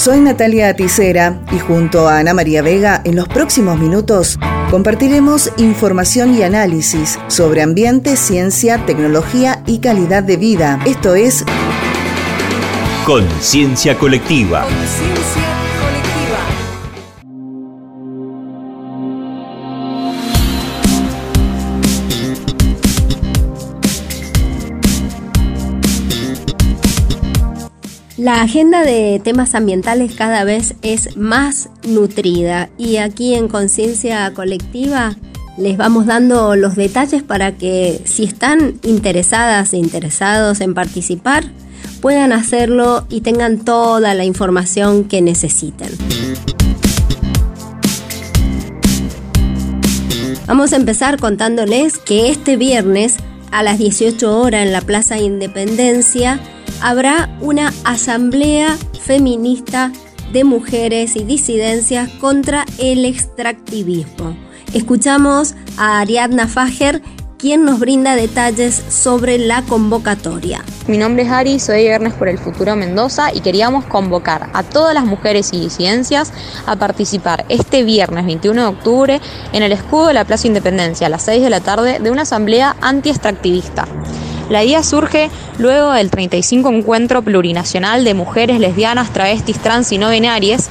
Soy Natalia Aticera y junto a Ana María Vega en los próximos minutos compartiremos información y análisis sobre ambiente, ciencia, tecnología y calidad de vida. Esto es Conciencia Colectiva. La agenda de temas ambientales cada vez es más nutrida y aquí en Conciencia Colectiva les vamos dando los detalles para que si están interesadas e interesados en participar, puedan hacerlo y tengan toda la información que necesiten. Vamos a empezar contándoles que este viernes a las 18 horas en la Plaza Independencia habrá una asamblea feminista de mujeres y disidencias contra el extractivismo. Escuchamos a Ariadna Fager, quien nos brinda detalles sobre la convocatoria. Mi nombre es Ari, soy de Viernes por el Futuro Mendoza y queríamos convocar a todas las mujeres y disidencias a participar este viernes 21 de octubre en el escudo de la Plaza Independencia a las 6 de la tarde de una asamblea anti-extractivista. La idea surge luego del 35 Encuentro Plurinacional de Mujeres Lesbianas, Travestis, Trans y No Binarias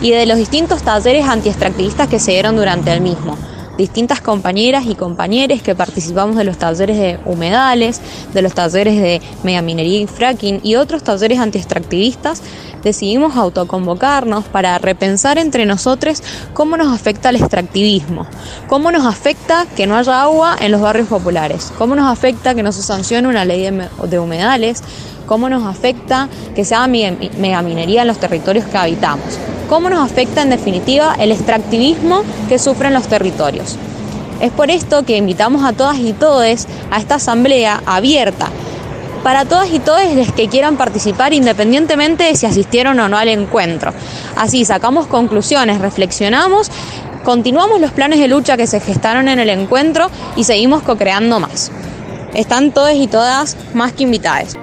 y de los distintos talleres antiextractivistas que se dieron durante el mismo distintas compañeras y compañeros que participamos de los talleres de humedales, de los talleres de megaminería y fracking y otros talleres antiextractivistas, decidimos autoconvocarnos para repensar entre nosotros cómo nos afecta el extractivismo, cómo nos afecta que no haya agua en los barrios populares, cómo nos afecta que no se sancione una ley de humedales, cómo nos afecta que se haga megaminería en los territorios que habitamos cómo nos afecta en definitiva el extractivismo que sufren los territorios. Es por esto que invitamos a todas y todos a esta asamblea abierta para todas y todos los que quieran participar independientemente de si asistieron o no al encuentro. Así sacamos conclusiones, reflexionamos, continuamos los planes de lucha que se gestaron en el encuentro y seguimos co-creando más. Están todos y todas más que invitadas.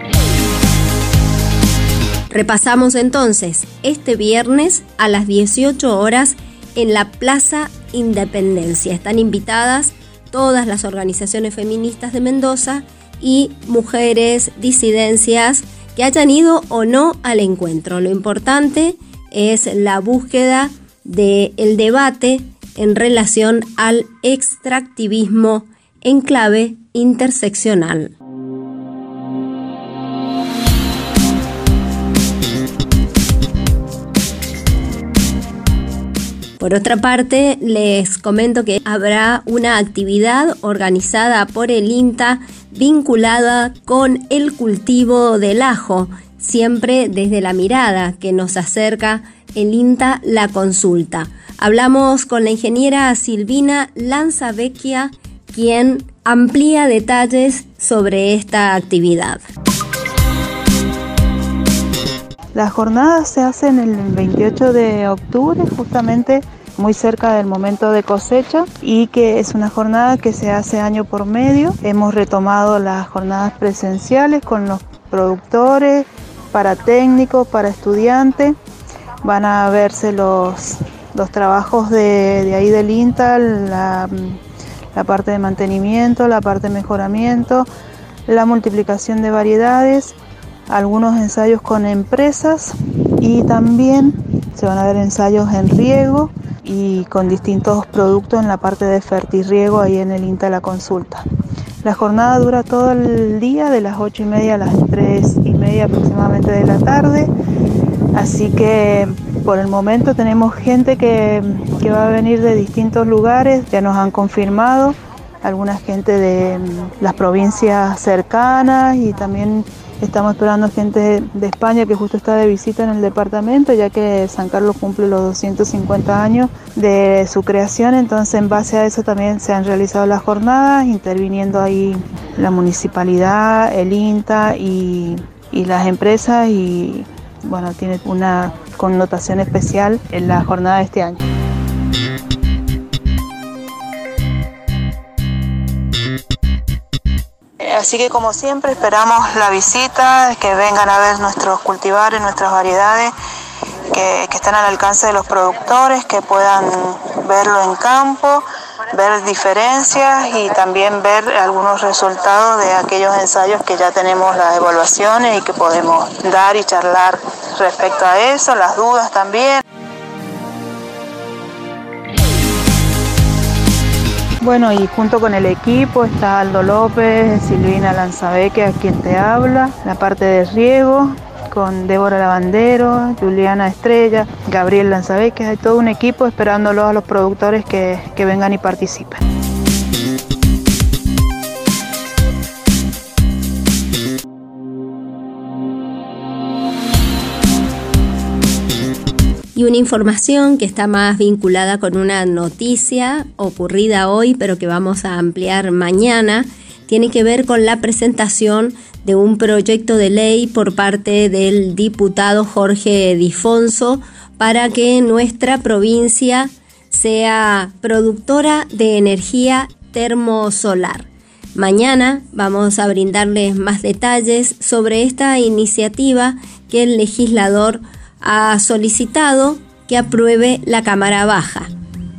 Repasamos entonces este viernes a las 18 horas en la Plaza Independencia. Están invitadas todas las organizaciones feministas de Mendoza y mujeres disidencias que hayan ido o no al encuentro. Lo importante es la búsqueda del debate en relación al extractivismo en clave interseccional. Por otra parte, les comento que habrá una actividad organizada por el INTA vinculada con el cultivo del ajo, siempre desde la mirada que nos acerca el INTA la consulta. Hablamos con la ingeniera Silvina Lanzavecchia, quien amplía detalles sobre esta actividad. Las jornadas se hacen el 28 de octubre, justamente muy cerca del momento de cosecha y que es una jornada que se hace año por medio. Hemos retomado las jornadas presenciales con los productores, para técnicos, para estudiantes. Van a verse los, los trabajos de, ahí del INTA, la, la parte de mantenimiento, la parte de mejoramiento, la multiplicación de variedades algunos ensayos con empresas y también se van a ver ensayos en riego y con distintos productos en la parte de fertirriego ahí en el INTA la consulta. La jornada dura todo el día, de las 8 y media a las 3 y media aproximadamente de la tarde. Así que por el momento tenemos gente que, que va a venir de distintos lugares, ya nos han confirmado, alguna gente de las provincias cercanas y también Estamos esperando gente de España que justo está de visita en el departamento, ya que San Carlos cumple los 250 años de su creación, entonces en base a eso también se han realizado las jornadas, interviniendo ahí la municipalidad, el INTA y, las empresas y bueno, tiene una connotación especial en la jornada de este año. Así que como siempre esperamos la visita, que vengan a ver nuestros cultivares, nuestras variedades que, están al alcance de los productores, que puedan verlo en campo, ver diferencias y también ver algunos resultados de aquellos ensayos que ya tenemos las evaluaciones y que podemos dar y charlar respecto a eso, las dudas también. Bueno, y junto con el equipo está Aldo López, Silvina Lanzabeque, a quien te habla, la parte de riego, con Débora Lavandero, Juliana Estrella, Gabriel Lanzabeque, hay todo un equipo esperándolo a los productores que, que vengan y participen. Y una información que está más vinculada con una noticia ocurrida hoy, pero que vamos a ampliar mañana, tiene que ver con la presentación de un proyecto de ley por parte del diputado Jorge Difonso para que nuestra provincia sea productora de energía termosolar. Mañana vamos a brindarles más detalles sobre esta iniciativa que el legislador ha solicitado que apruebe la Cámara Baja,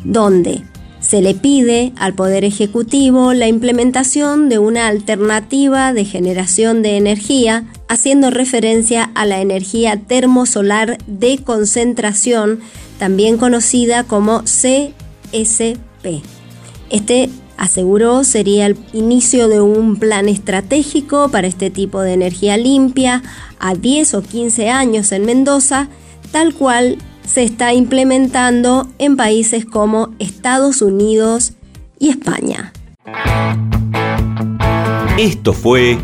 donde se le pide al Poder Ejecutivo la implementación de una alternativa de generación de energía, haciendo referencia a la energía termosolar de concentración, también conocida como CSP. Este aseguró sería el inicio de un plan estratégico para este tipo de energía limpia a 10 o 15 años en Mendoza, tal cual se está implementando en países como Estados Unidos y España. Esto fue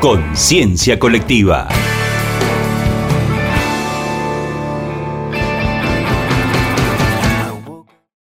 Conciencia Colectiva.